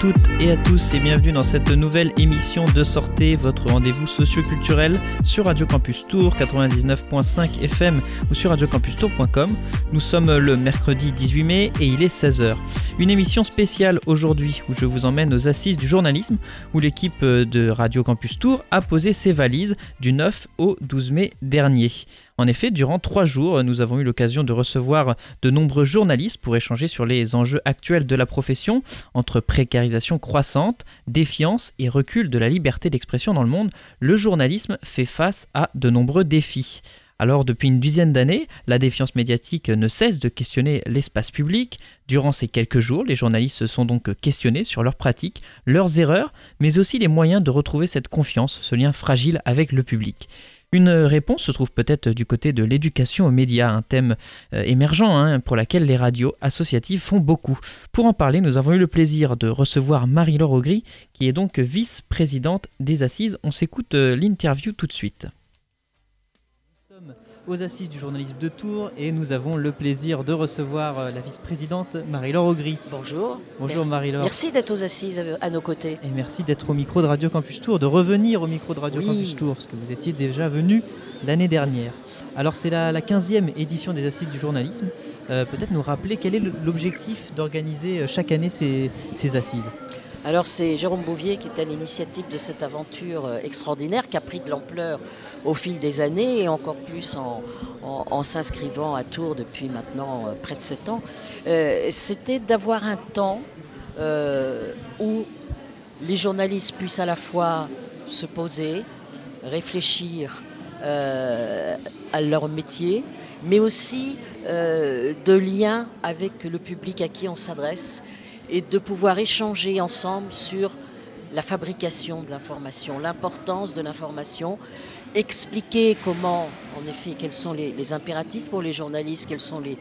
Toutes et à tous et bienvenue dans cette nouvelle émission de Sortez, votre rendez-vous socio-culturel sur Radio Campus Tour 99.5 FM ou sur radiocampustour.com. Nous sommes le mercredi 18 mai et il est 16h. Une émission spéciale aujourd'hui où je vous emmène aux assises du journalisme où l'équipe de Radio Campus Tour a posé ses valises du 9 au 12 mai dernier. En effet, durant trois jours, nous avons eu l'occasion de recevoir de nombreux journalistes pour échanger sur les enjeux actuels de la profession, entre précarisation croissante, défiance et recul de la liberté d'expression dans le monde. Le journalisme fait face à de nombreux défis. Alors depuis une dizaine d'années, la défiance médiatique ne cesse de questionner l'espace public. Durant ces quelques jours, les journalistes se sont donc questionnés sur leurs pratiques, leurs erreurs, mais aussi les moyens de retrouver cette confiance, ce lien fragile avec le public. Une réponse se trouve peut-être du côté de l'éducation aux médias, un thème euh, émergent hein, pour laquelle les radios associatives font beaucoup. Pour en parler, nous avons eu le plaisir de recevoir Marie-Laure Augry, qui est donc vice-présidente des Assises. On s'écoute euh, l'interview tout de suite aux Assises du journalisme de Tours et nous avons le plaisir de recevoir euh, la vice-présidente Marie-Laure Augry. Bonjour. Bonjour Marie-Laure. Merci d'être aux Assises à nos côtés. Et merci d'être au micro de Radio Campus Tour, de revenir au micro de Radio Campus Tour, parce que vous étiez déjà venu l'année dernière. Alors c'est la, 15e édition des Assises du journalisme. Euh, peut-être nous rappeler quel est l'objectif d'organiser euh, chaque année ces, ces assises? Alors c'est Jérôme Bouvier qui est à l'initiative de cette aventure extraordinaire qui a pris de l'ampleur au fil des années et encore plus en, s'inscrivant à Tours depuis maintenant euh, près de 7 ans, euh, c'était d'avoir un temps euh, où les journalistes puissent à la fois se poser, réfléchir à leur métier, mais aussi de lien avec le public à qui on s'adresse et de pouvoir échanger ensemble sur la fabrication de l'information, l'importance de l'information expliquer comment, en effet, quels sont les, impératifs pour les journalistes, quelles sont les,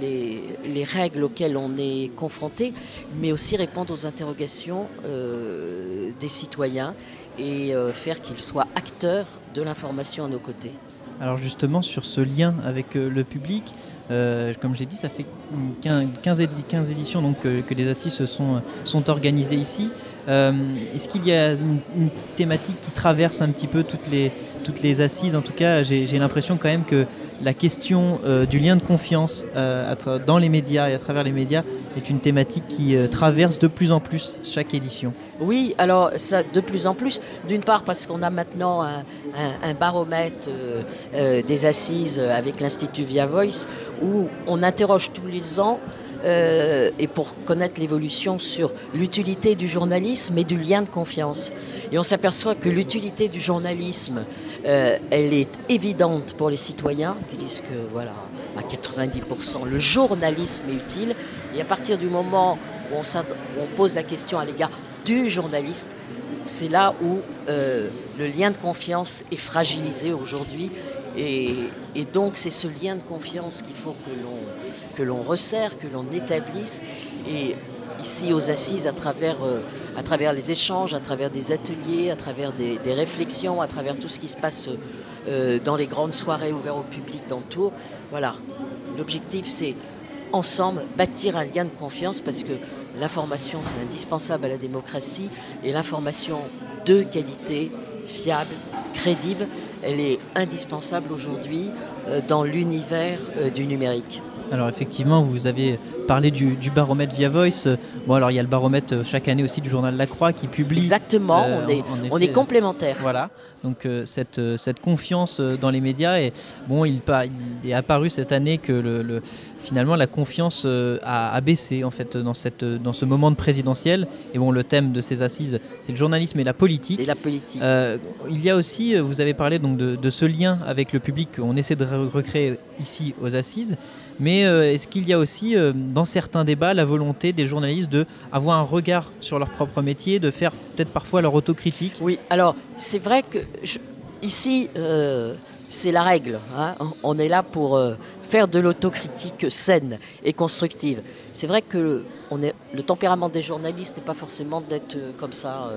les, règles auxquelles on est confronté, mais aussi répondre aux interrogations euh, des citoyens et euh, faire qu'ils soient acteurs de l'information à nos côtés. Alors justement, sur ce lien avec euh, le public, comme j'ai dit, ça fait 15, 15 éditions donc, que les assises se sont, sont organisées ici. Est-ce qu'il y a une, thématique qui traverse un petit peu toutes les, toutes les assises, en tout cas, j'ai l'impression quand même que la question euh, du lien de confiance euh, dans les médias et à travers les médias est une thématique qui euh, traverse de plus en plus chaque édition. Oui, alors ça de plus en plus, d'une part parce qu'on a maintenant un, baromètre des assises avec l'Institut Via Voice où on interroge tous les ans et pour connaître l'évolution sur l'utilité du journalisme et du lien de confiance. Et on s'aperçoit que l'utilité du journalisme, euh, elle est évidente pour les citoyens qui disent que voilà, à 90%, le journalisme est utile. Et à partir du moment où on, pose la question à l'égard du journaliste, c'est là où euh, le lien de confiance est fragilisé aujourd'hui. Et, et donc c'est ce lien de confiance qu'il faut que l'on que l'on resserre, que l'on établisse. Et ici aux assises, à travers, euh, à travers les échanges, à travers des ateliers, à travers des, réflexions, à travers tout ce qui se passe euh, dans les grandes soirées ouvertes au public dans Tours. Voilà, l'objectif c'est ensemble bâtir un lien de confiance parce que l'information c'est indispensable à la démocratie et l'information de qualité, fiable, crédible, elle est indispensable aujourd'hui euh, dans l'univers du numérique. Alors effectivement, vous avez parlé du, baromètre Via Voice. Bon, alors il y a le baromètre euh, chaque année aussi du journal La Croix qui publie. Exactement, euh, on, est, on est complémentaires. Voilà, donc euh, cette, cette confiance dans les médias. Et bon, il, il est apparu cette année que le, finalement la confiance a, baissé en fait dans, cette, dans ce moment de présidentiel. Et bon, le thème de ces assises, c'est le journalisme et la politique. Et la politique. il y a aussi, vous avez parlé donc de, de ce lien avec le public qu'on essaie de recréer ici aux assises. Mais euh, est-ce qu'il y a aussi euh, dans certains débats la volonté des journalistes de avoir un regard sur leur propre métier, de faire peut-être parfois leur autocritique? Oui, alors c'est vrai que ici euh, c'est la règle. Hein. On est là pour faire de l'autocritique saine et constructive. C'est vrai que le tempérament des journalistes n'est pas forcément d'être comme ça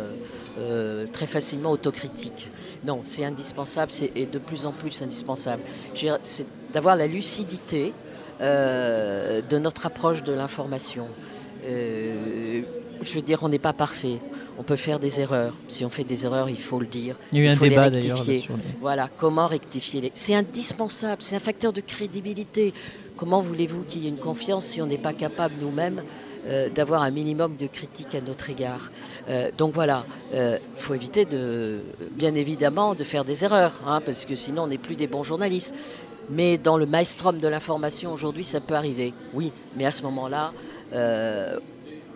très facilement autocritique. Non, c'est indispensable, c'est de plus en plus indispensable. C'est d'avoir la lucidité euh, de notre approche de l'information. Euh, je veux dire, on n'est pas parfait. On peut faire des erreurs. Si on fait des erreurs, il faut le dire. Il y a eu un faut les débat d'ailleurs. Voilà, comment rectifier les... C'est indispensable, c'est un facteur de crédibilité. Comment voulez-vous qu'il y ait une confiance si on n'est pas capable nous-mêmes euh, d'avoir un minimum de critique à notre égard? Euh, Donc voilà, il faut éviter, de, bien évidemment, de faire des erreurs, hein, parce que sinon on n'est plus des bons journalistes. Mais dans le maelstrom de l'information aujourd'hui, ça peut arriver, oui. Mais à ce moment-là, euh,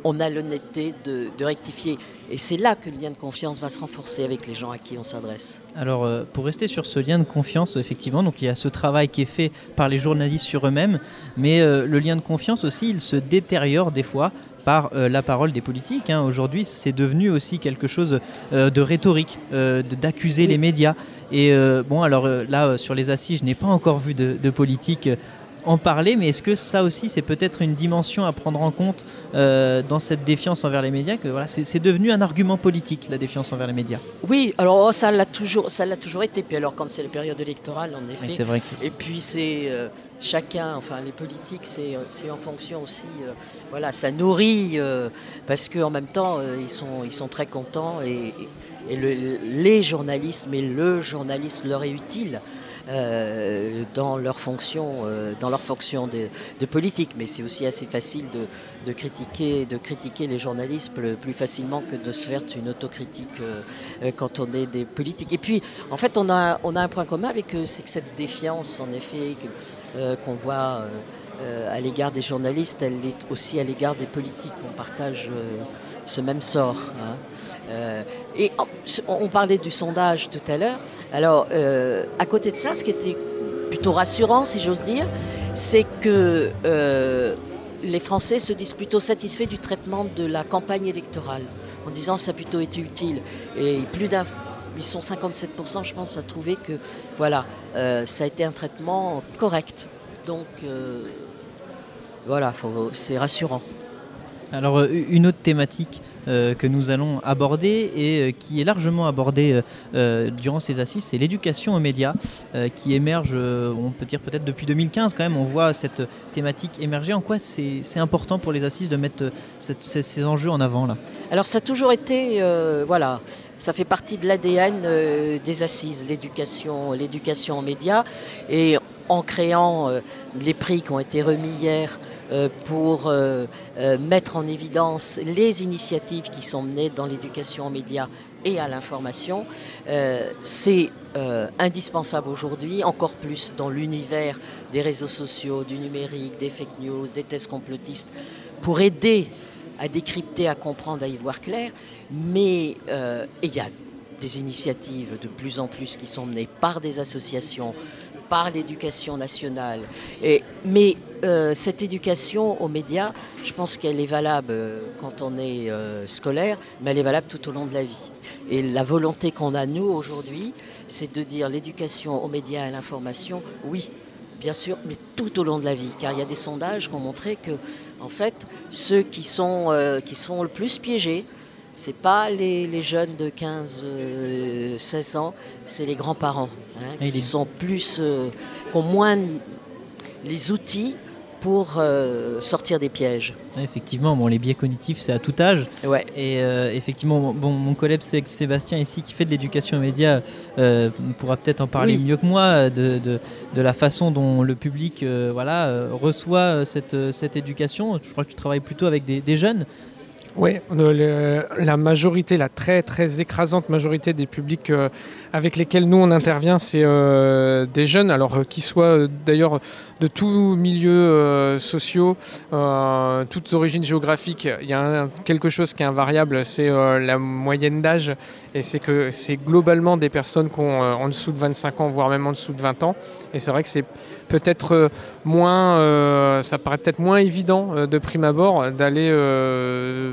on a l'honnêteté de, rectifier. Et c'est là que le lien de confiance va se renforcer avec les gens à qui on s'adresse. Alors, euh, pour rester sur ce lien de confiance, effectivement, il y a ce travail qui est fait par les journalistes sur eux-mêmes, mais euh, le lien de confiance aussi, il se détériore des fois par euh, la parole des politiques. hein. Aujourd'hui, c'est devenu aussi quelque chose euh, de rhétorique, euh, d'accuser Oui. les médias. Et bon, alors là, sur les assises, je n'ai pas encore vu de, de politique en parler, mais est-ce que ça aussi, c'est peut-être une dimension à prendre en compte euh, dans cette défiance envers les médias que voilà, c'est devenu un argument politique, la défiance envers les médias? Oui, alors oh, ça l'a toujours, ça l'a toujours été. Puis alors quand c'est la période électorale, en effet. c'est vrai que Et puis c'est euh, chacun, enfin les politiques, c'est euh, c'est en fonction aussi. euh, voilà, ça nourrit parce qu'en même temps ils sont ils sont très contents et, et le- les journalistes, mais le journaliste leur est utile. Euh, dans leur fonction, euh, dans leur fonction de, politique, mais c'est aussi assez facile de, critiquer, de critiquer les journalistes plus, facilement que de se faire une autocritique euh, quand on est des politiques. Et puis, en fait, on a, un point commun avec eux, c'est que cette défiance, en effet, qu'on voit à l'égard des journalistes, elle est aussi à l'égard des politiques. On partage ce même sort. hein. Euh, et on parlait du sondage tout à l'heure. Alors, euh, à côté de ça, ce qui était plutôt rassurant, si j'ose dire, c'est que euh, les Français se disent plutôt satisfaits du traitement de la campagne électorale, en disant ça a plutôt été utile. Et plus d'un, ils sont 57%, je pense, à trouver que voilà, ça a été un traitement correct. Donc voilà, c'est rassurant. Alors euh, une autre thématique euh, que nous allons aborder et euh, qui est largement abordée durant ces assises, c'est l'éducation aux médias qui émerge, on peut dire peut-être depuis 2015 quand même, on voit cette thématique émerger. En quoi c'est important pour les assises de mettre ces, enjeux en avant là? Alors ça a toujours été, voilà, ça fait partie de l'ADN des assises, l'éducation, l'éducation aux médias. En créant euh, les prix qui ont été remis hier euh, pour euh, mettre en évidence les initiatives qui sont menées dans l'éducation aux médias et à l'information, c'est indispensable aujourd'hui, encore plus dans l'univers des réseaux sociaux, du numérique, des fake news, des tests complotistes, pour aider à décrypter, à comprendre, à y voir clair. Mais il y a des initiatives de plus en plus qui sont menées par des associations, par l'éducation nationale. Mais euh, cette éducation aux médias, je pense qu'elle est valable euh, quand on est euh, scolaire, mais elle est valable tout au long de la vie. Et la volonté qu'on a, nous, aujourd'hui, c'est de dire l'éducation aux médias et à l'information, oui, bien sûr, mais tout au long de la vie. Car il y a des sondages qui ont montré que, en fait, ceux qui sont, le plus piégés, c'est pas les, jeunes de 15, euh, 16 ans, c'est les grands-parents hein, qui les- sont plus, euh, qui ont moins les outils pour euh, sortir des pièges. Ouais, Effectivement, bon, les biais cognitifs, c'est à tout âge. Ouais. Et euh, effectivement, bon, mon collègue c'est Sébastien ici qui fait de l'éducation aux médias euh, pourra peut-être en parler Oui. mieux que moi de, de, de la façon dont le public euh, voilà, euh, reçoit cette, cette éducation. Je crois que tu travailles plutôt avec des, des jeunes. Oui, la majorité, la très très écrasante majorité des publics euh, avec lesquels nous on intervient, c'est euh, des jeunes, alors euh, qui soient euh, d'ailleurs de tous milieux euh, sociaux, toutes origines géographiques. Il y a un- quelque chose qui est invariable, c'est la moyenne d'âge, et c'est que c'est globalement des personnes qui ont en dessous de 25 ans, voire même en dessous de 20 ans. Et c'est vrai que c'est peut-être moins, ça paraît peut-être moins évident de prime abord d'aller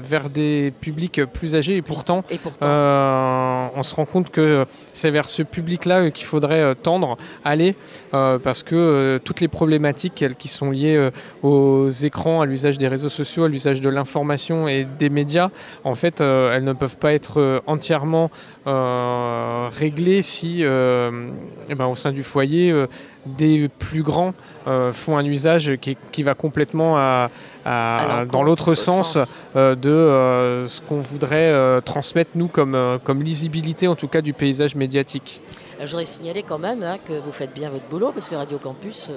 vers des publics plus âgés, et pourtant Et pourtant, on se rend compte que c'est vers ce public-là euh, qu'il faudrait euh, tendre, aller, euh, parce que toutes les problématiques qui sont liées aux écrans, à l'usage des réseaux sociaux, à l'usage de l'information et des médias, en fait, elles ne peuvent pas être entièrement régler si, eh ben, au sein du foyer, des plus grands font un usage qui, va complètement dans l'autre sens, de ce qu'on voudrait transmettre, nous, comme, comme lisibilité, en tout cas, du paysage médiatique. je voudrais signaler quand même hein, que vous faites bien votre boulot, parce que Radio Campus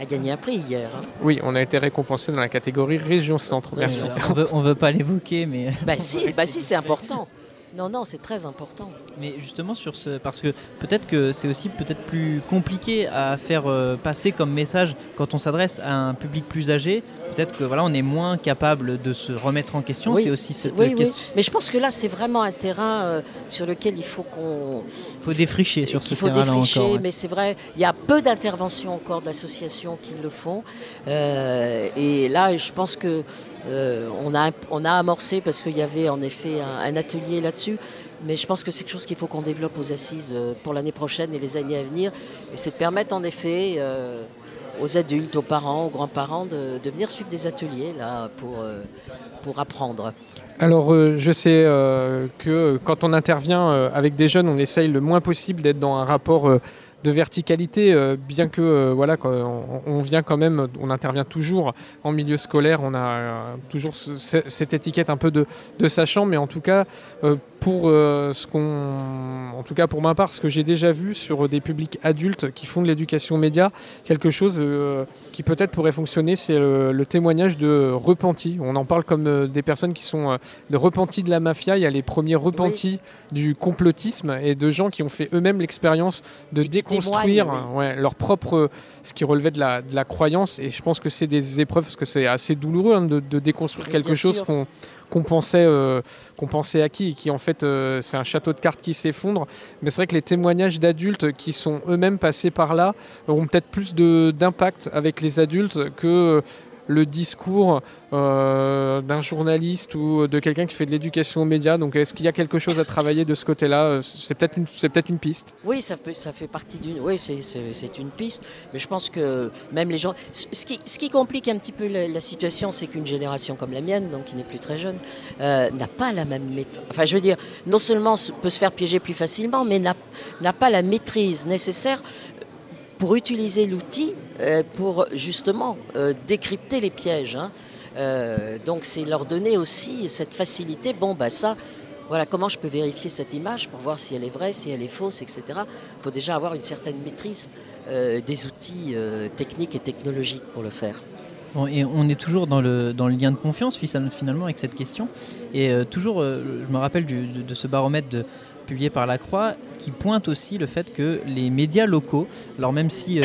a gagné un prix hier. Hein. Oui, on a été récompensé dans la catégorie Région Centre. Merci. on ne veut pas l'évoquer, mais. Bah si, bah si c'est important. Non, non, c'est très important. Mais justement sur ce, parce que peut-être que c'est aussi peut-être plus compliqué à faire euh, passer comme message quand on s'adresse à un public plus âgé. Peut-être que voilà, on est moins capable de se remettre en question. c'est aussi cette question. Mais je pense que là, c'est vraiment un terrain euh, sur lequel il faut qu'on. Il faut défricher sur ce terrain-là encore. Il faut défricher, mais c'est vrai, il y a peu d'interventions encore d'associations qui le font. Euh, et là, je pense que euh, on, a, amorcé parce qu'il y avait en effet un, atelier là-dessus. Mais je pense que c'est quelque chose qu'il faut qu'on développe aux assises euh, pour l'année prochaine et les années à venir. Et c'est de permettre en effet euh, aux adultes, aux parents, aux grands-parents de, venir suivre des ateliers là pour, pour apprendre. Alors je sais que quand on intervient avec des jeunes, on essaye le moins possible d'être dans un rapport de verticalité, euh, bien que euh, voilà, on, vient quand même, on intervient toujours en milieu scolaire, on a euh, toujours cette étiquette un peu de, de sachant, mais en tout cas, pour ce qu'on, en tout cas pour ma part, ce que j'ai déjà vu sur des publics adultes qui font de l'éducation média, quelque chose qui peut-être pourrait fonctionner, c'est le, témoignage de repentis. On en parle comme des personnes qui sont de repentis de la mafia. Il y a les premiers repentis du complotisme et de gens qui ont fait eux-mêmes l'expérience de déconstruire leur propre, ce qui relevait de la, de la, croyance. Et je pense que c'est des épreuves, parce que c'est assez douloureux hein, de, déconstruire quelque chose qu'on euh, qu'on pensait acquis et qui en fait euh, c'est un château de cartes qui s'effondre. Mais c'est vrai que les témoignages d'adultes qui sont eux-mêmes passés par là auront peut-être plus d'impact avec les adultes que le discours euh, d'un journaliste ou de quelqu'un qui fait de l'éducation aux médias. Donc est-ce qu'il y a quelque chose à travailler de ce côté-là? Euh, C'est peut-être une, peut une piste. Oui, ça, ça fait partie d'une... Oui, c'est une piste. Mais je pense que même les gens... Ce qui, ce qui complique un petit peu la, situation, c'est qu'une génération comme la mienne, donc qui n'est plus très jeune, euh, n'a pas la même méthode. Enfin, je veux dire, non seulement peut se faire piéger plus facilement, mais n'a pas la maîtrise nécessaire pour utiliser l'outil euh, pour justement euh, décrypter les pièges. Hein. Euh, donc c'est leur donner aussi cette facilité. Bon, bah ça, voilà, comment je peux vérifier cette image pour voir si elle est vraie, si elle est fausse, etc. Il faut déjà avoir une certaine maîtrise des outils techniques et technologiques pour le faire. Et on est toujours dans le, dans le lien de confiance finalement avec cette question. Et toujours, je me rappelle de, ce baromètre de publié par La Croix qui pointe aussi le fait que les médias locaux, alors même si euh,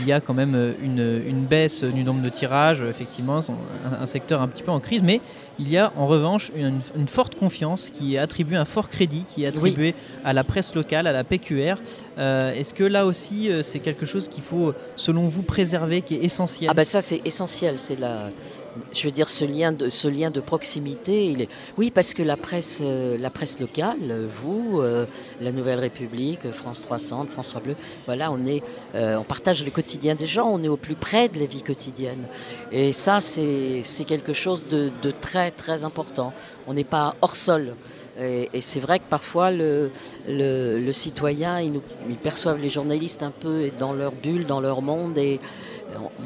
il y a quand même euh, une, une, baisse du nombre de tirages, effectivement, c'est un, secteur un petit peu en crise, mais il y a en revanche une, forte confiance qui est attribuée, un fort crédit qui est attribué à la presse locale, à la PQR. Euh, est-ce que là aussi, c'est quelque chose qu'il faut, selon vous, préserver, qui est essentiel? Ah ben ça, c'est essentiel. C'est la, je veux dire, ce lien de, ce lien de proximité. Oui, parce que la presse, euh, la presse locale, vous, euh, la Nouvelle République, France 300, France 3 Bleu, voilà, on, est, euh, on partage le quotidien des gens, on est au plus près de la vie quotidienne. Et ça, c'est quelque chose de, très, très important. On n'est pas hors sol. Et, c'est vrai que parfois, le, le, citoyen, il, il perçoivent les journalistes un peu dans leur bulle, dans leur monde. Et,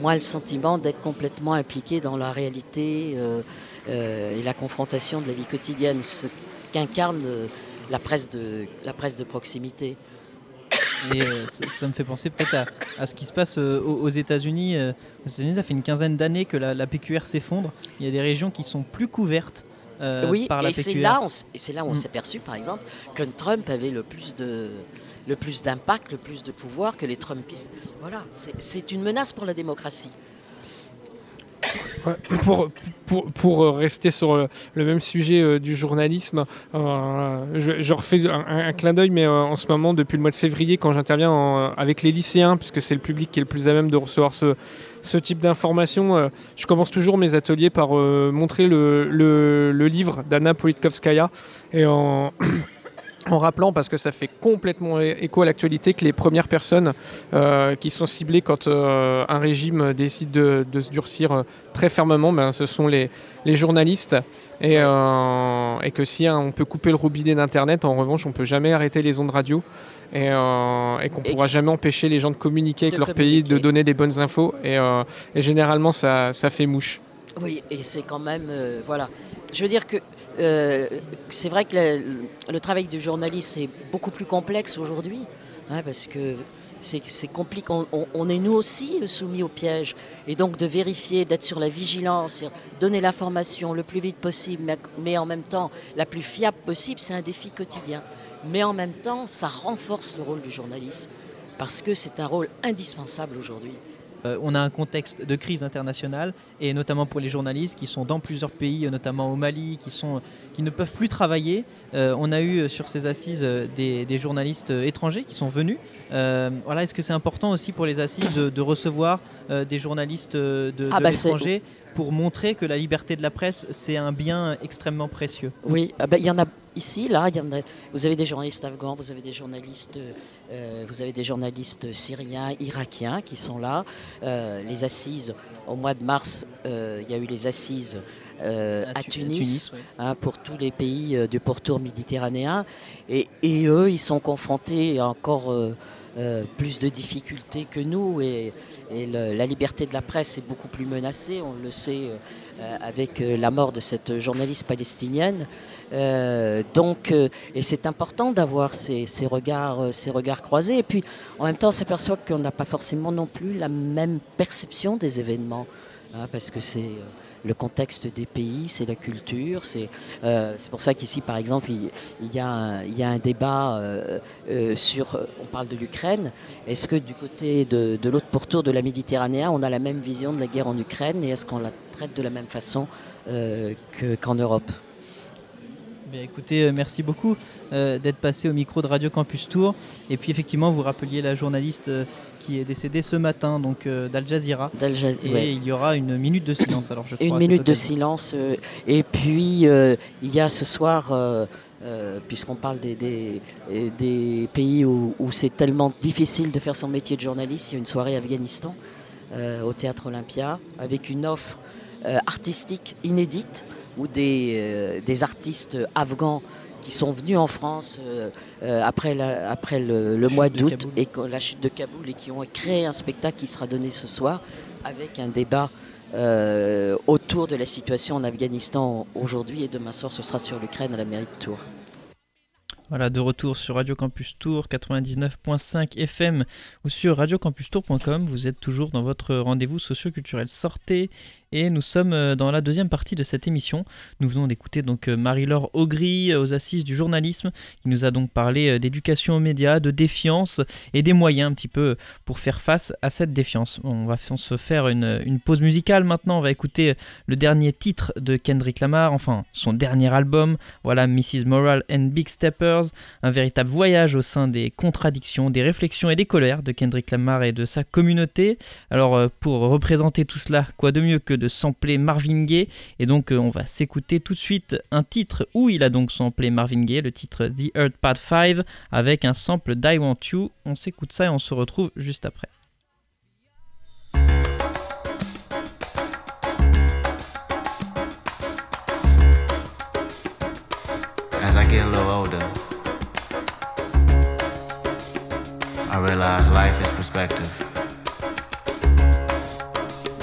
moi le sentiment d'être complètement impliqué dans la réalité euh, euh, et la confrontation de la vie quotidienne, ce qu'incarne euh, la, presse de, la presse de proximité. Et ça, me fait penser peut-être à, ce qui se passe aux, États-Unis. aux États-Unis, ça fait une quinzaine d'années que la, PQR s'effondre. Il y a des régions qui sont plus couvertes oui, par la et C'est là, où on mm. s'est perçu, par exemple, que Trump avait le plus de, le plus d'impact, le plus de pouvoir que les Trumpistes. Voilà, c'est une menace pour la démocratie. pour, pour, pour, rester sur le, même sujet euh, du journalisme, euh, je, refais un, clin d'œil, mais euh, en ce moment, depuis le mois de février, quand j'interviens avec les lycéens, puisque c'est le public qui est le plus à même de recevoir ce, type d'informations, je commence toujours mes ateliers par montrer le, le, le livre d'Anna Politkovskaya. Et en. En rappelant, parce que ça fait complètement écho à l'actualité, que les premières personnes euh, qui sont ciblées quand euh, un régime décide de, se durcir euh, très fermement, ben, ce sont les, journalistes. Et, et que si hein, on peut couper le robinet d'Internet, en revanche, on peut jamais arrêter les ondes radio et, et qu'on pourra jamais empêcher les gens de communiquer avec leur pays, de donner des bonnes infos. Et, et généralement, ça, ça, fait mouche. Oui, et c'est quand même. voilà. Je veux dire que euh, c'est vrai que le, travail du journaliste est beaucoup plus complexe aujourd'hui, hein, parce que c'est compliqué. On, est nous aussi soumis au piège. Et donc de vérifier, d'être sur la vigilance, donner l'information le plus vite possible, mais, en même temps la plus fiable possible, c'est un défi quotidien. Mais en même temps, ça renforce le rôle du journaliste, parce que c'est un rôle indispensable aujourd'hui. Euh, on a un contexte de crise internationale et notamment pour les journalistes qui sont dans plusieurs pays, notamment au Mali, qui, sont, qui ne peuvent plus travailler. Euh, on a eu sur ces assises des, journalistes étrangers qui sont venus. Euh, voilà, Est-ce que c'est important aussi pour les assises de, recevoir des journalistes de, ah bah, l'étranger pour montrer que la liberté de la presse, c'est un bien extrêmement précieux? Oui, ah bah, il y en a ici, là, vous avez des journalistes afghans, vous avez des journalistes, euh, vous avez des journalistes syriens, irakiens qui sont là. Euh, les assises, au mois de mars, euh, il y a eu les assises à, Tunis, hein, pour tous les pays du pourtour méditerranéen. Et, et, eux, ils sont confrontés à encore plus de difficultés que nous. Et, et la liberté de la presse est beaucoup plus menacée, on le sait euh, avec euh, la mort de cette journaliste palestinienne. Euh, donc, et c'est important d'avoir ces, regards, ces regards croisés. Et puis, en même temps, on s'aperçoit qu'on n'a pas forcément non plus la même perception des événements, hein, parce que c'est le contexte des pays, c'est la culture. C'est euh, pour ça qu'ici, par exemple, il, y, a un, il y, a un, débat euh, euh, sur. On parle de l'Ukraine. Est-ce que du côté de, de l'autre pourtour de la Méditerranée, on a la même vision de la guerre en Ukraine et est-ce qu'on la traite de la même façon qu'en Europe? Écoutez, euh, merci beaucoup euh, d'être passé au micro de Radio Campus Tour. Et puis effectivement, vous rappeliez la journaliste euh, qui est décédée ce matin, donc d'Al Jazeera. et il y aura une minute de silence. Alors je crois, une minute de silence. et puis il y a ce soir. puisqu'on parle des, des, pays où, où c'est tellement difficile de faire son métier de journaliste, il y a une soirée Afghanistan au Théâtre Olympia avec une offre artistique inédite ou des, euh, des artistes afghans qui sont venus en France euh, euh, après, après le, mois d'août et la chute de Kaboul et qui ont créé un spectacle qui sera donné ce soir avec un débat autour de la situation en Afghanistan aujourd'hui et demain soir ce sera sur l'Ukraine à la mairie de Tours. Voilà, de retour sur Radio Campus Tour 99.5 FM ou sur radiocampustour.com. Vous êtes toujours dans votre rendez-vous socio-culturel Sortez et nous sommes euh, dans la deuxième partie de cette émission. Nous venons d'écouter donc euh, Marie-Laure Augry euh, aux assises du journalisme qui nous a donc parlé d'éducation aux médias, de défiance et des moyens un petit peu pour faire face à cette défiance. On va se faire une, une pause musicale maintenant. On va écouter le dernier titre de Kendrick Lamar, enfin son dernier album. Voilà Mrs. Moral and Big Steppers, un véritable voyage au sein des contradictions, des réflexions et des colères de Kendrick Lamar et de sa communauté. Alors pour représenter tout cela, quoi de mieux que de sampler Marvin Gaye. Et donc, euh, on va s'écouter tout de suite un titre où il a donc samplé Marvin Gaye, le titre The Earth Part 5, avec un sample d'I Want You. On s'écoute ça et on se retrouve juste après. I realize life is perspective.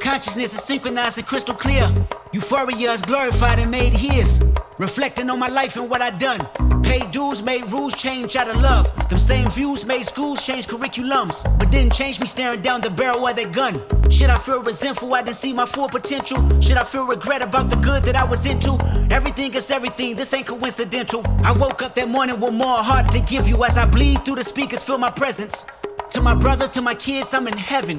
Consciousness is synchronized and crystal clear. Euphoria is glorified and made his. Reflecting on my life and what I done. Paid dues, made rules change out of love. Them same views made schools change curriculums. But didn't change me staring down the barrel of that gun. Should I feel resentful I didn't see my full potential? Should I feel regret about the good that I was into? Everything is everything, this ain't coincidental. I woke up that morning with more heart to give you as I bleed through the speakers, feel my presence. To my brother, to my kids, I'm in heaven.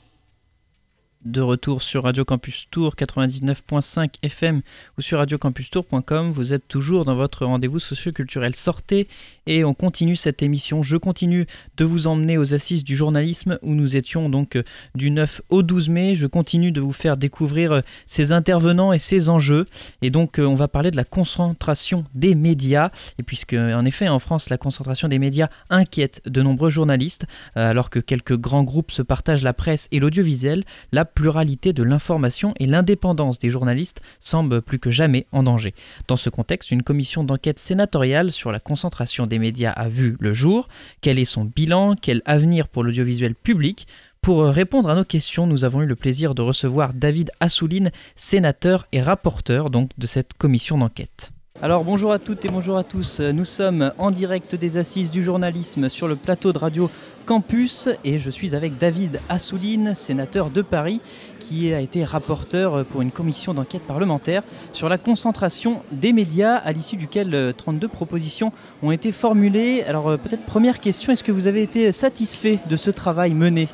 De retour sur Radio Campus Tour 99.5 FM ou sur radiocampustour.com. Vous êtes toujours dans votre rendez-vous socioculturel. Sortez et on continue cette émission. Je continue de vous emmener aux assises du journalisme où nous étions donc euh, du 9 au 12 mai. Je continue de vous faire découvrir euh, ces intervenants et ces enjeux. Et donc euh, on va parler de la concentration des médias. Et puisque en effet en France la concentration des médias inquiète de nombreux journalistes, alors que quelques grands groupes se partagent la presse et l'audiovisuel, la pluralité de l'information et l'indépendance des journalistes semblent plus que jamais en danger. Dans ce contexte, une commission d'enquête sénatoriale sur la concentration des médias a vu le jour. Quel est son bilan? Quel avenir pour l'audiovisuel public? Pour répondre à nos questions, nous avons eu le plaisir de recevoir David Assouline, sénateur et rapporteur de cette commission d'enquête. Alors bonjour à toutes et bonjour à tous. Nous sommes en direct des assises du journalisme sur le plateau de Radio Campus et je suis avec David Assouline, sénateur de Paris, qui a été rapporteur pour une commission d'enquête parlementaire sur la concentration des médias, à l'issue duquel 32 propositions ont été formulées. Alors peut-être première question, est-ce que vous avez été satisfait de ce travail mené?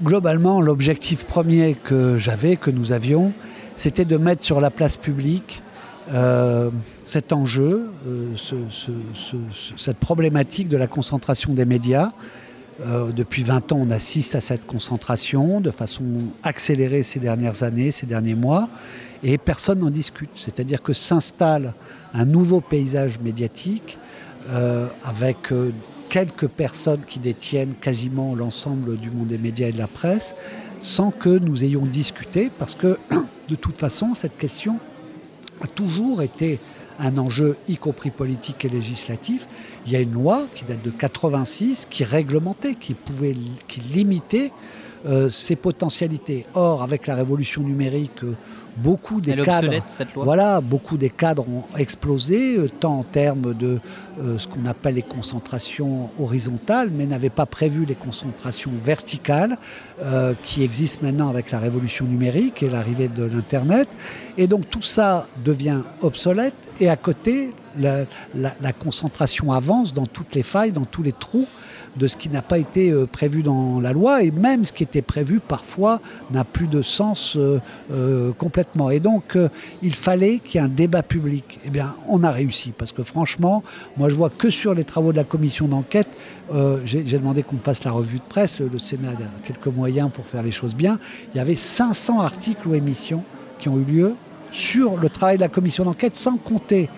Globalement, l'objectif premier que j'avais, que nous avions, c'était de mettre sur la place publique euh, cet enjeu, euh, cette problématique de la concentration des médias. Euh, depuis 20 ans, on assiste à cette concentration de façon accélérée ces dernières années, ces derniers mois, et personne n'en discute. C'est-à-dire que s'installe un nouveau paysage médiatique avec quelques personnes qui détiennent quasiment l'ensemble du monde des médias et de la presse, sans que nous ayons discuté, parce que de toute façon, cette question a toujours été un enjeu, y compris politique et législatif. Il y a une loi qui date de 86 qui réglementait, qui pouvait, qui limitait euh, ses potentialités. Or, avec la révolution numérique, euh, beaucoup des cadres, voilà, beaucoup des cadres ont explosé, euh, tant en termes de euh, ce qu'on appelle les concentrations horizontales, mais n'avaient pas prévu les concentrations verticales euh, qui existent maintenant avec la révolution numérique et l'arrivée de l'internet. Et donc tout ça devient obsolète. Et à côté, la concentration avance dans toutes les failles, dans tous les trous de ce qui n'a pas été euh, prévu dans la loi, et même ce qui était prévu parfois n'a plus de sens euh, euh, complètement. Et donc, il fallait qu'il y ait un débat public. Eh bien, on a réussi, parce que franchement, moi je vois que sur les travaux de la commission d'enquête, j'ai demandé qu'on passe la revue de presse, le Sénat a quelques moyens pour faire les choses bien, il y avait 500 articles ou émissions qui ont eu lieu sur le travail de la commission d'enquête, sans compter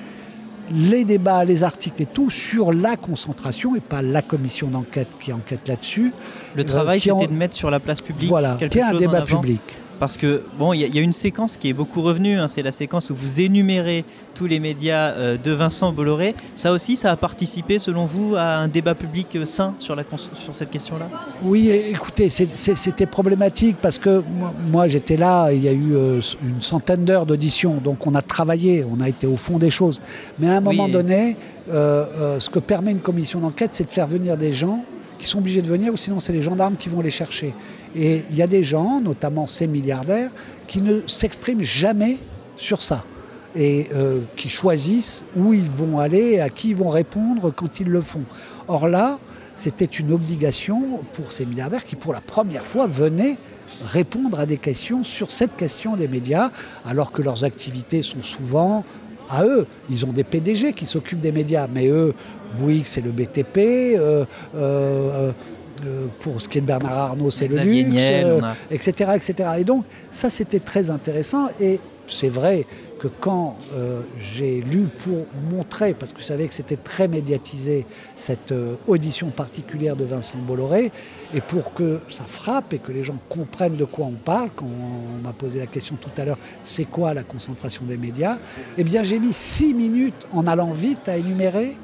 les débats, les articles et tout sur la concentration et pas la commission d'enquête qui enquête là-dessus. Le euh, travail, c'était de mettre sur la place publique voilà, quelque un débat public. Parce que, bon, il y, a une séquence qui est beaucoup revenue, hein, c'est la séquence où vous énumérez tous les médias euh, de Vincent Bolloré. Ça aussi, ça a participé, selon vous, à un débat public euh, sain sur, la, sur cette question-là? Oui, écoutez, c'était problématique parce que moi, j'étais là, il y a eu euh, une centaine d'heures d'audition, donc on a travaillé, on a été au fond des choses. Mais à un moment donné, ce que permet une commission d'enquête, c'est de faire venir des gens qui sont obligés de venir, ou sinon c'est les gendarmes qui vont les chercher. Et il y a des gens, notamment ces milliardaires, qui ne s'expriment jamais sur ça et euh, qui choisissent où ils vont aller, à qui ils vont répondre quand ils le font. Or là, c'était une obligation pour ces milliardaires qui, pour la première fois, venaient répondre à des questions sur cette question des médias, alors que leurs activités sont souvent à eux. Ils ont des PDG qui s'occupent des médias, mais eux, Bouygues, c'est le BTP. Euh, euh, euh, pour ce qui est de Bernard Arnault, c'est le luxe, etc., etc. Et donc, ça, c'était très intéressant. Et c'est vrai que quand j'ai lu pour montrer, parce que je savais que c'était très médiatisé, cette audition particulière de Vincent Bolloré, et pour que ça frappe et que les gens comprennent de quoi on parle, quand on m'a posé la question tout à l'heure, c'est quoi la concentration des médias Eh bien, j'ai mis six minutes en allant vite à énumérer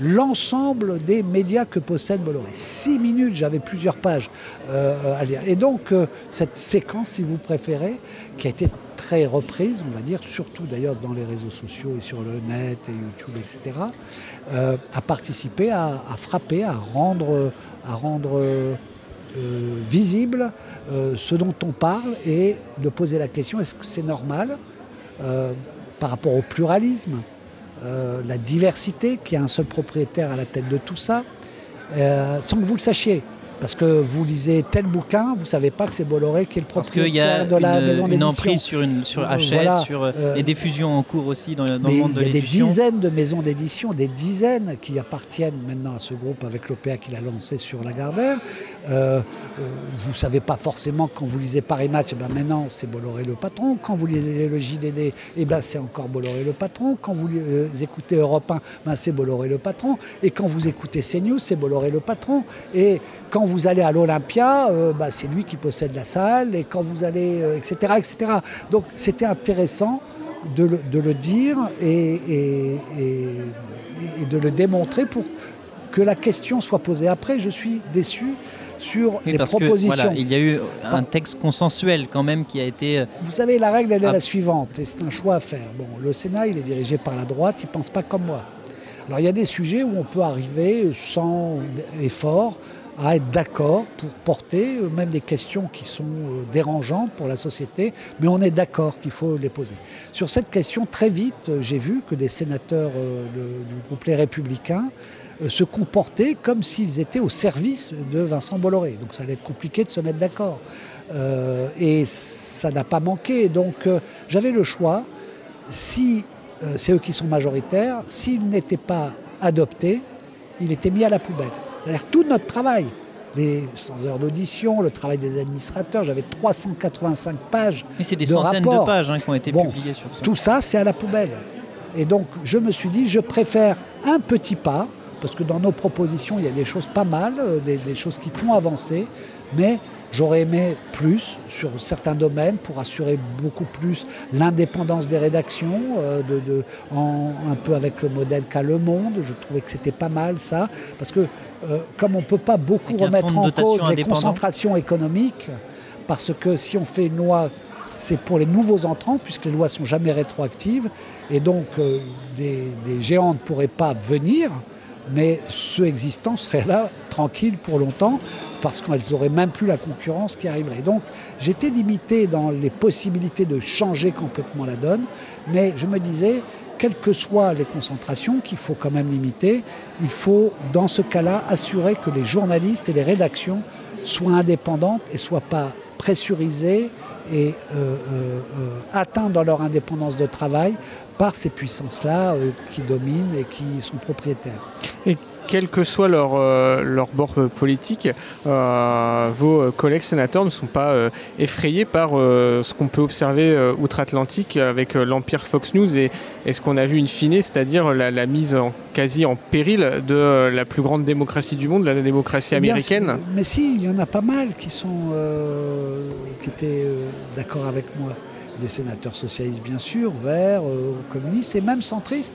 l'ensemble des médias que possède Bolloré. Six minutes, j'avais plusieurs pages euh, à lire. Et donc, euh, cette séquence, si vous préférez, qui a été très reprise, on va dire, surtout d'ailleurs dans les réseaux sociaux et sur le net et YouTube, etc., euh, a participé à, frapper, à rendre, à rendre visible ce dont on parle et de poser la question, est-ce que c'est normal par rapport au pluralisme euh, la diversité, qui a un seul propriétaire à la tête de tout ça, euh, sans que vous le sachiez. Parce que vous lisez tel bouquin, vous ne savez pas que c'est Bolloré qui est le propriétaire de la maison d'édition. une emprise sur, une, sur Hachette, sur euh, et des fusions en cours aussi dans, dans le monde de l'édition. Il y a des dizaines de maisons d'édition, des dizaines qui appartiennent maintenant à ce groupe avec l'OPA qu'il a lancé sur Lagardère. Euh, euh, vous ne savez pas forcément quand vous lisez Paris Match, eh ben maintenant c'est Bolloré le patron. Quand vous lisez le JDD, eh ben c'est encore Bolloré le patron. Quand vous écoutez Europe 1, ben c'est Bolloré le patron. Et quand vous écoutez CNews, c'est Bolloré le patron. Et quand vous allez à l'Olympia, euh, bah, c'est lui qui possède la salle, et quand vous allez, etc., euh, etc. Donc c'était intéressant de le, dire et, de le démontrer pour que la question soit posée. Après, je suis déçu sur les propositions. il y a eu un texte consensuel quand même qui a été... Euh, vous savez, la règle, elle est la suivante, et c'est un choix à faire. Bon, le Sénat, il est dirigé par la droite, il ne pense pas comme moi. Alors il y a des sujets où on peut arriver sans effort à être d'accord pour porter euh, même des questions qui sont euh, dérangeantes pour la société, mais on est d'accord qu'il faut les poser. Sur cette question, très vite, j'ai vu que des sénateurs du groupe Les Républicains se comporter comme s'ils étaient au service de Vincent Bolloré. Donc ça allait être compliqué de se mettre d'accord. Euh, et ça n'a pas manqué. Donc euh, j'avais le choix. Si c'est eux qui sont majoritaires, s'ils n'étaient pas adoptés, il était mis à la poubelle. C'est-à-dire tout notre travail, les 100 heures d'audition, le travail des administrateurs, j'avais 385 pages. Mais c'est des centaines de pages hein, qui ont été publiées sur ça. Tout ça, c'est à la poubelle. Et donc, je me suis dit, je préfère un petit pas, parce que dans nos propositions, il y a des choses pas mal, euh, des, choses qui font avancer, mais J'aurais aimé plus sur certains domaines pour assurer beaucoup plus l'indépendance des rédactions, euh, de, un peu avec le modèle qu'a Le Monde. Je trouvais que c'était pas mal ça, parce que euh, comme on ne peut pas beaucoup remettre en cause les concentrations économiques, parce que si on fait une loi, c'est pour les nouveaux entrants, puisque les lois sont jamais rétroactives, et donc euh, des, des géants ne pourraient pas venir mais ceux existants seraient là tranquilles pour longtemps parce qu'elles n'auraient même plus la concurrence qui arriverait. Donc j'étais limité dans les possibilités de changer complètement la donne, mais je me disais, quelles que soient les concentrations qu'il faut quand même limiter, il faut dans ce cas-là assurer que les journalistes et les rédactions soient indépendantes et ne soient pas pressurisées et euh, euh, euh, atteints dans leur indépendance de travail par ces puissances-là euh, qui dominent et qui sont propriétaires. Et quel que soit leur, euh, leur bord euh, politique, vos collègues sénateurs ne sont pas effrayés par ce qu'on peut observer outre-Atlantique avec l'empire Fox News et, ce qu'on a vu in fine, c'est-à-dire la, mise en, quasi en péril de la plus grande démocratie du monde, la démocratie eh américaine. mais si, il y en a pas mal qui, sont, qui étaient d'accord avec moi des sénateurs socialistes bien sûr, verts, euh, communistes et même centristes,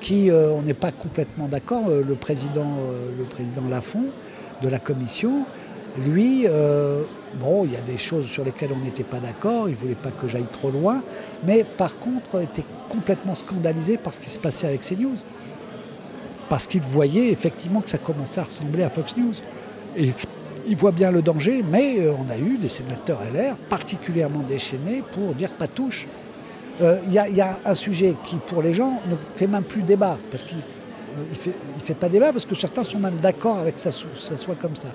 qui, euh, on n'est pas complètement d'accord. Euh, le, président, le président Lafont de la commission, lui, bon, il y a des choses sur lesquelles on n'était pas d'accord, il ne voulait pas que j'aille trop loin, mais par contre était complètement scandalisé par ce qui se passait avec CNews. Parce qu'il voyait effectivement que ça commençait à ressembler à Fox News. Et il voit bien le danger, mais euh, on a eu des sénateurs LR particulièrement déchaînés pour dire pas touche. Euh, il y, a un sujet qui, pour les gens, ne fait même plus débat, parce qu'il ne euh, fait, pas débat, parce que certains sont même d'accord avec que ça, soit comme ça.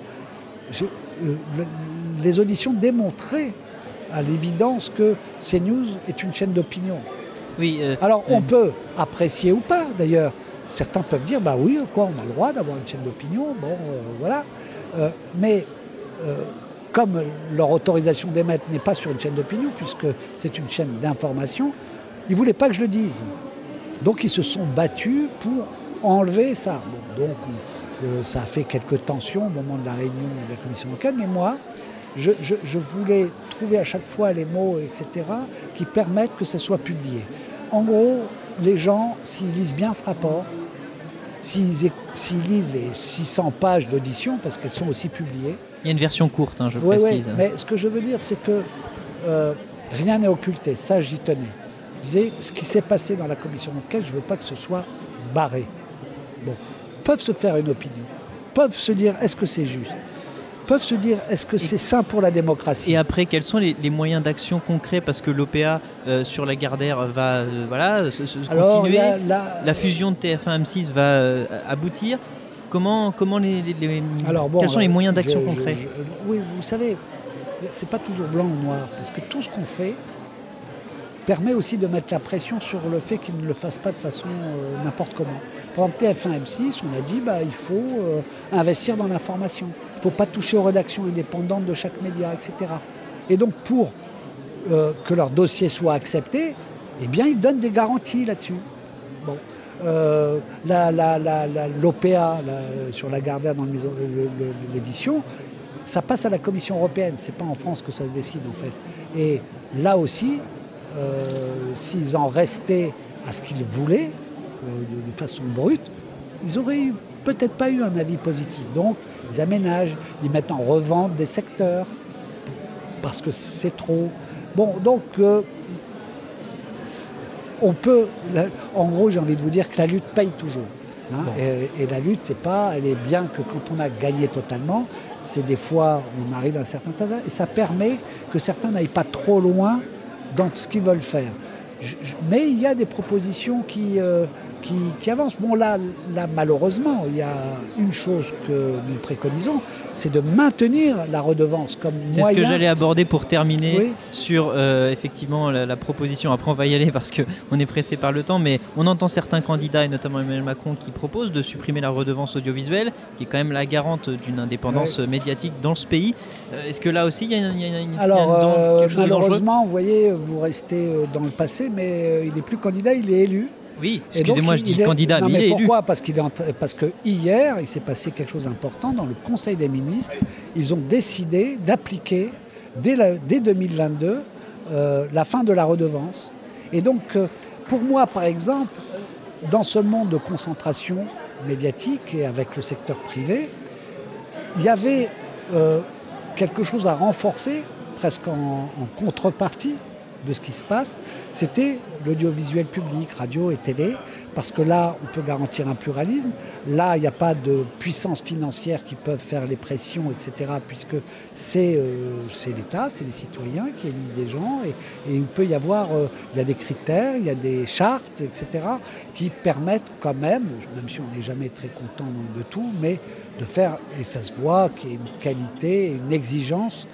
les auditions démontraient à l'évidence que CNews est une chaîne d'opinion. Oui, Alors on peut apprécier ou pas, d'ailleurs. Certains peuvent dire, bah oui, quoi, on a le droit d'avoir une chaîne d'opinion, bon, voilà. Euh, mais euh, comme leur autorisation d'émettre n'est pas sur une chaîne d'opinion, puisque c'est une chaîne d'information, ils ne voulaient pas que je le dise. Donc ils se sont battus pour enlever ça. donc euh, ça a fait quelques tensions au moment de la réunion de la commission locale, mais moi, je, je, voulais trouver à chaque fois les mots, etc., qui permettent que ça soit publié. En gros, les gens, s'ils lisent bien ce rapport, s'ils lisent les 600 pages d'audition, parce qu'elles sont aussi publiées. Il y a une version courte, hein, je précise. mais ce que je veux dire, c'est que euh, rien n'est occulté. Ça, j'y tenais. Je disais, ce qui s'est passé dans la commission d'enquête, je ne veux pas que ce soit barré. Bon, peuvent se faire une opinion, peuvent se dire, est-ce que c'est juste? Peuvent se dire est-ce que c'est sain pour la démocratie? Et après, quels sont les, moyens d'action concrets? Parce que l'OPA euh, sur la Gardère va euh, voilà, se, continuer. La... fusion de TF1 M6 va euh, aboutir. Comment, comment les, Alors, quels sont les moyens d'action concrets? Oui, vous savez, c'est pas toujours blanc ou noir. Parce que tout ce qu'on fait, permet aussi de mettre la pression sur le fait qu'ils ne le fassent pas de façon n'importe comment. Par exemple, TF1 M6, on a dit bah, il faut investir dans l'information. Il ne faut pas toucher aux rédactions indépendantes de chaque média, etc. Et donc pour euh, que leur dossier soit accepté, eh bien ils donnent des garanties là-dessus. Bon. Euh, L'OPA sur la Gardère dans l'édition, ça passe à la Commission européenne. C'est pas en France que ça se décide en fait. Et là aussi, euh, s'ils en restaient à ce qu'ils voulaient, de, façon brute, ils auraient peut-être pas eu un avis positif. Donc ils aménagent, ils mettent en revente des secteurs parce que c'est trop. Bon, donc euh, on peut, en gros, j'ai envie de vous dire que la lutte paye toujours. Hein. et, la lutte, c'est pas, elle est bien que quand on a gagné totalement, c'est des fois on arrive à un certain tas et ça permet que certains n'aillent pas trop loin dans ce qu'ils veulent faire. mais il y a des propositions qui, euh, qui, qui avance. Bon, là, là, malheureusement, il y a une chose que nous préconisons, c'est de maintenir la redevance comme C'est ce moyen. que j'allais aborder pour terminer Oui. sur euh, effectivement la, la proposition. Après, on va y aller parce qu'on est pressé par le temps, mais on entend certains candidats, et notamment Emmanuel Macron, qui proposent de supprimer la redevance audiovisuelle, qui est quand même la garante d'une indépendance médiatique dans ce pays. Euh, Est-ce que là aussi, il y a, une- y a une- il y a Alors, euh, chose malheureusement, vous voyez, vous restez dans le passé, mais il n'est plus candidat, il est élu. Oui, excusez-moi, je dis est- candidat, non, mais il est élu. pourquoi? Parce qu'il est en tra- parce que hier, il s'est passé quelque chose d'important dans le Conseil des ministres. Ils ont décidé d'appliquer dès, la- dès 2022 euh, la fin de la redevance. Et donc, euh, pour moi, par exemple, dans ce monde de concentration médiatique et avec le secteur privé, il y avait euh, quelque chose à renforcer, presque en, en contrepartie de ce qui se passe, c'était l'audiovisuel public, radio et télé, parce que là, on peut garantir un pluralisme. Là, il n'y a pas de puissance financière qui peuvent faire les pressions, etc., puisque c'est euh, c'est l'État, c'est les citoyens qui élisent des gens, et, il peut y avoir, euh, il y a des critères, il y a des chartes, etc., qui permettent quand même, même si on n'est jamais très content de tout, mais de faire, et ça se voit, qu'il y a une qualité, une exigence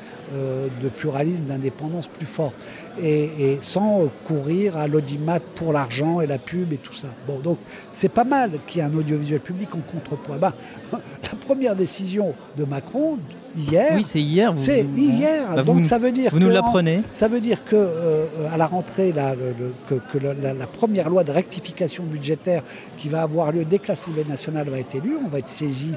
de pluralisme, d'indépendance plus forte. Et, et sans euh, courir à l'audimat pour l'argent et la pub et tout ça. Bon, donc c'est pas mal qu'il y ait un audiovisuel public en contrepoids. Ben, la première décision de Macron, hier, Oui, c'est hier. vous- c'est vous- hier. Bah, donc vous, ça veut dire vous nous en- l'apprenez. ça veut dire que euh, à la rentrée, là, le- le- que, la- la première loi de rectification budgétaire qui va avoir lieu dès que l'Assemblée nationale va être élue, on va être saisi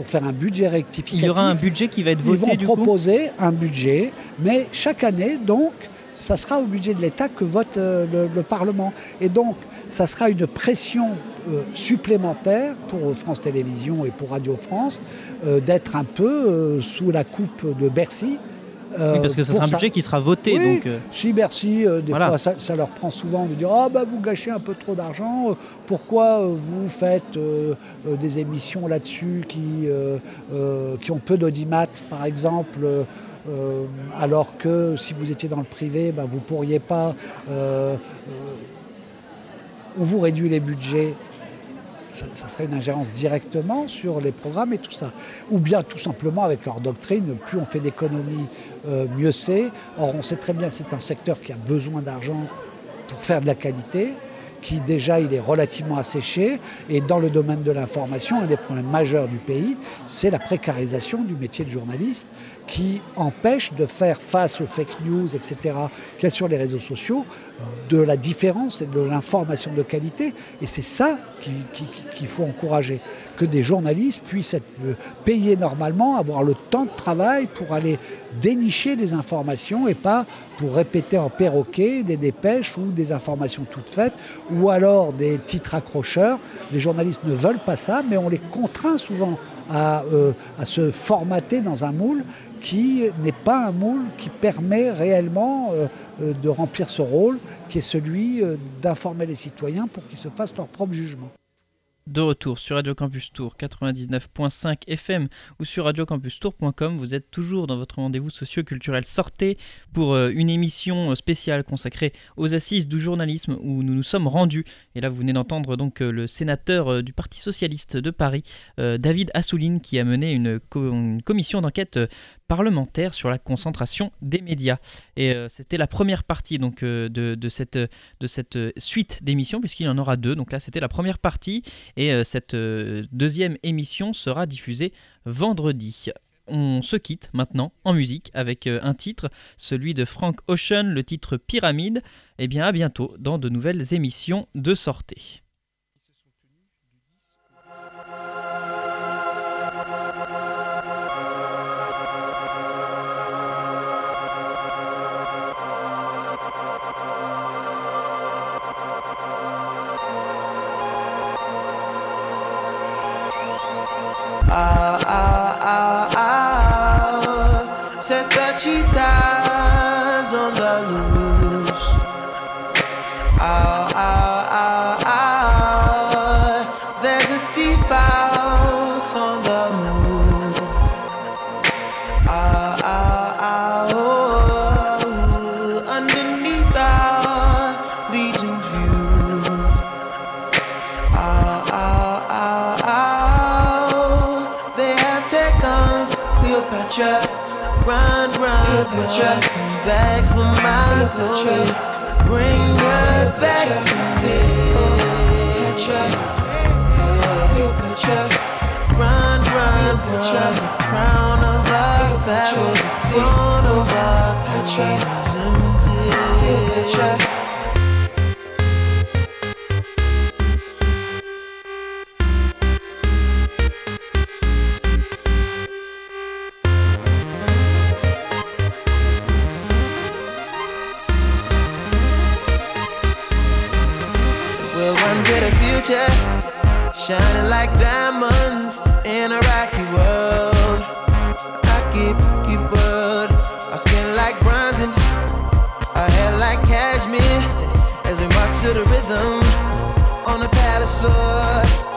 pour faire un budget rectificatif. Il y aura un budget qui va être Ils voté vont du coup. proposer un budget, mais chaque année, donc, ça sera au budget de l'État que vote euh, le, le Parlement. Et donc, ça sera une pression euh, supplémentaire pour France Télévisions et pour Radio France euh, d'être un peu sous la coupe de Bercy. Euh, Oui, parce que ça sera un ça- budget qui sera voté. oui, donc, euh, chez Bercy, euh, des voilà. fois, ça, ça leur prend souvent de dire Ah, bah, vous gâchez un peu trop d'argent, euh, pourquoi vous faites des émissions là-dessus qui, qui ont peu d'audimat, par exemple alors que si vous étiez dans le privé, ben, vous ne pourriez pas. on vous réduit les budgets ça, ça serait une ingérence directement sur les programmes et tout ça. Ou bien tout simplement avec leur doctrine, plus on fait d'économies, euh, mieux c'est. Or on sait très bien que c'est un secteur qui a besoin d'argent pour faire de la qualité, qui déjà il est relativement asséché. Et dans le domaine de l'information, un des problèmes majeurs du pays, c'est la précarisation du métier de journaliste qui empêche de faire face aux fake news, etc., qu'il y a sur les réseaux sociaux, de la différence et de l'information de qualité. Et c'est ça qui- qui- qu'il faut encourager, que des journalistes puissent être euh, payés normalement, avoir le temps de travail pour aller dénicher des informations et pas pour répéter en perroquet des dépêches ou des informations toutes faites, ou alors des titres accrocheurs. Les journalistes ne veulent pas ça, mais on les contraint souvent à, euh, à se formater dans un moule qui n'est pas un moule qui permet réellement euh, euh, de remplir ce rôle, qui est celui euh, d'informer les citoyens pour qu'ils se fassent leur propre jugement. De retour sur Radio Campus Tour 99.5 FM ou sur radiocampustour.com, vous êtes toujours dans votre rendez-vous socio-culturel Sortez pour une émission spéciale consacrée aux assises du journalisme où nous nous sommes rendus. Et là, vous venez d'entendre donc le sénateur du Parti Socialiste de Paris, David Assouline, qui a mené une, co- une commission d'enquête parlementaire sur la concentration des médias. Et euh, c'était la première partie donc euh, de, cette, de cette euh, suite d'émissions, puisqu'il y en aura deux. Donc là, c'était la première partie. Et cette deuxième émission sera diffusée vendredi. On se quitte maintenant en musique avec un titre, celui de Frank Ocean, le titre Pyramide. Et bien à bientôt dans de nouvelles émissions de sortie. The cheetahs track back for my glory. Bring her back to me. Petra, you Petra, run, run, Petra, crown of our family, throne of our Petra, Petra. future, shining like diamonds in a rocky world. Rocky, rocky world. Our skin like bronze and our hair like cashmere as we march to the rhythm on the palace floor.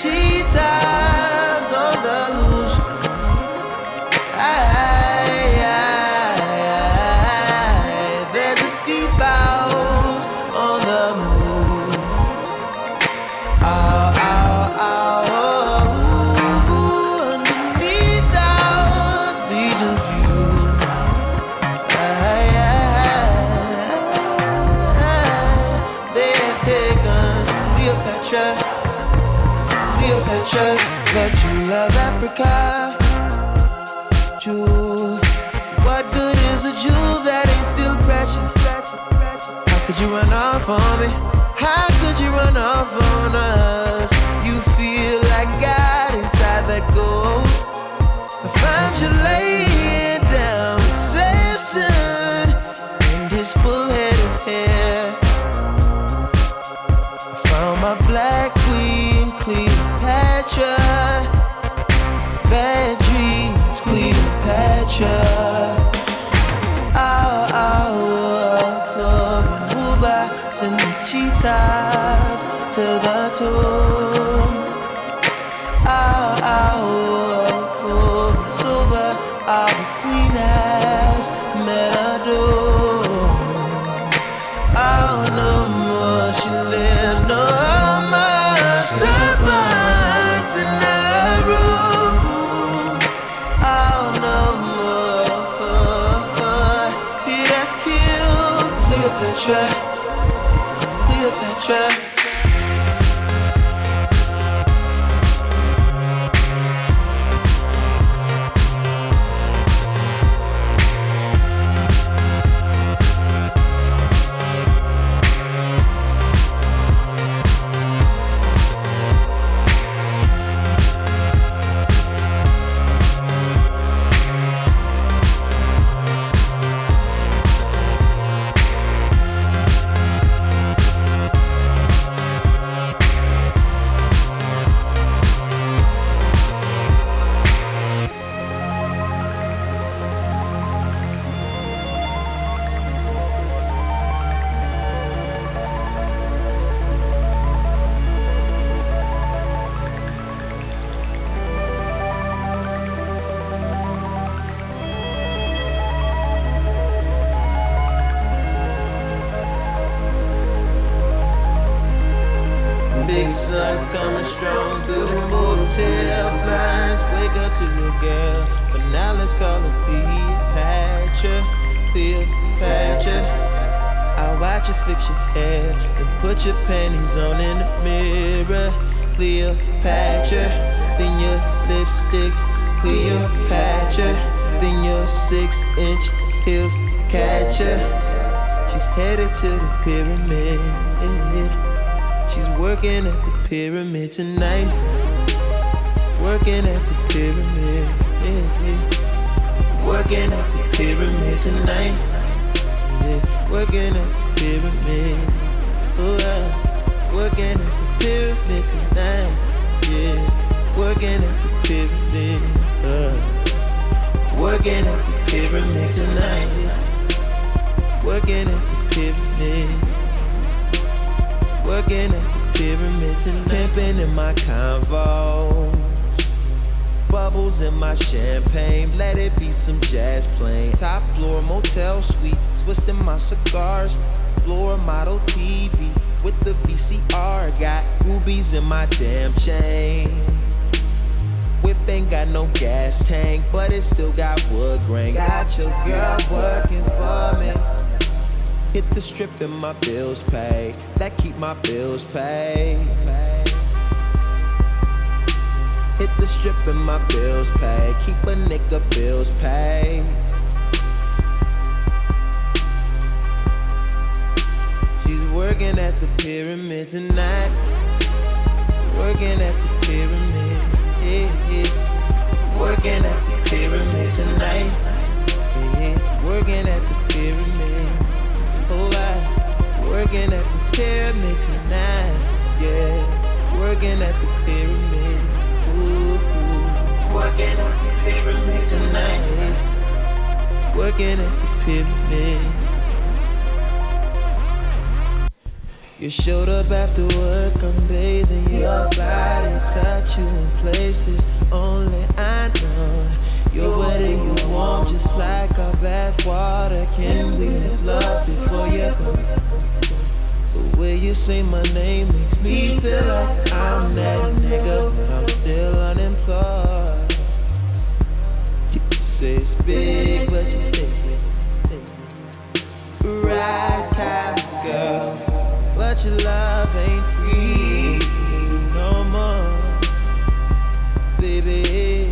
期待。Jewel. What good is a jewel that ain't still precious? How could you run off on me? How could you run off on me? Cheetahs to the tour. share motel suite, twisting my cigars. Floor model TV with the VCR. Got rubies in my damn chain. Whip ain't got no gas tank, but it still got wood grain. Got your girl working for me. Hit the strip and my bills pay. That keep my bills paid. Hit the strip and my bills pay. Keep a nigga bills paid. Working at the pyramid tonight. Working at the pyramid. Yeah, yeah. Working at the pyramid tonight. Yeah. Working at the pyramid. Oh, I. Working at the pyramid tonight. Yeah. Working at the pyramid. Ooh, ooh. Working at the pyramid tonight. Working at the pyramid. You showed up after work, I'm bathing your body, touch you in places only I know. You're wet you warm, just like our bath water. Can we make love before you go? The way you say my name makes me feel like I'm that nigga, but I'm still unemployed. You say it's big, but you take it, take it. Right, kind girl. But your love ain't free no more, baby.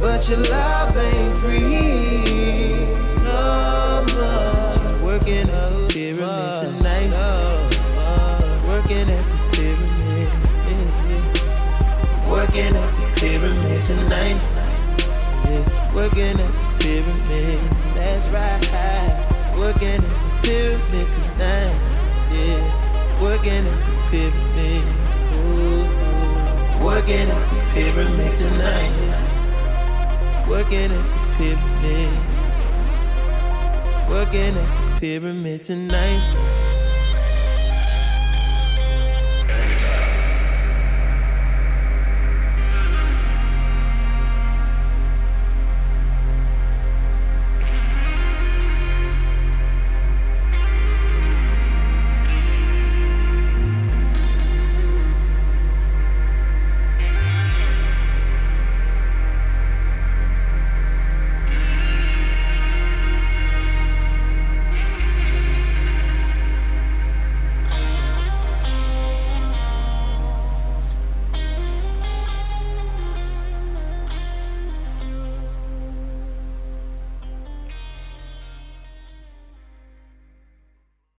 But your love ain't free no more. She's working at the pyramid tonight. Working at the pyramid. Working at the pyramid tonight. Yeah. Working at the pyramid. That's right. Working at the pyramid tonight. Yeah, working at the pyramid. Ooh. Working at the pyramid tonight. Working at the pyramid. Working at the pyramid tonight.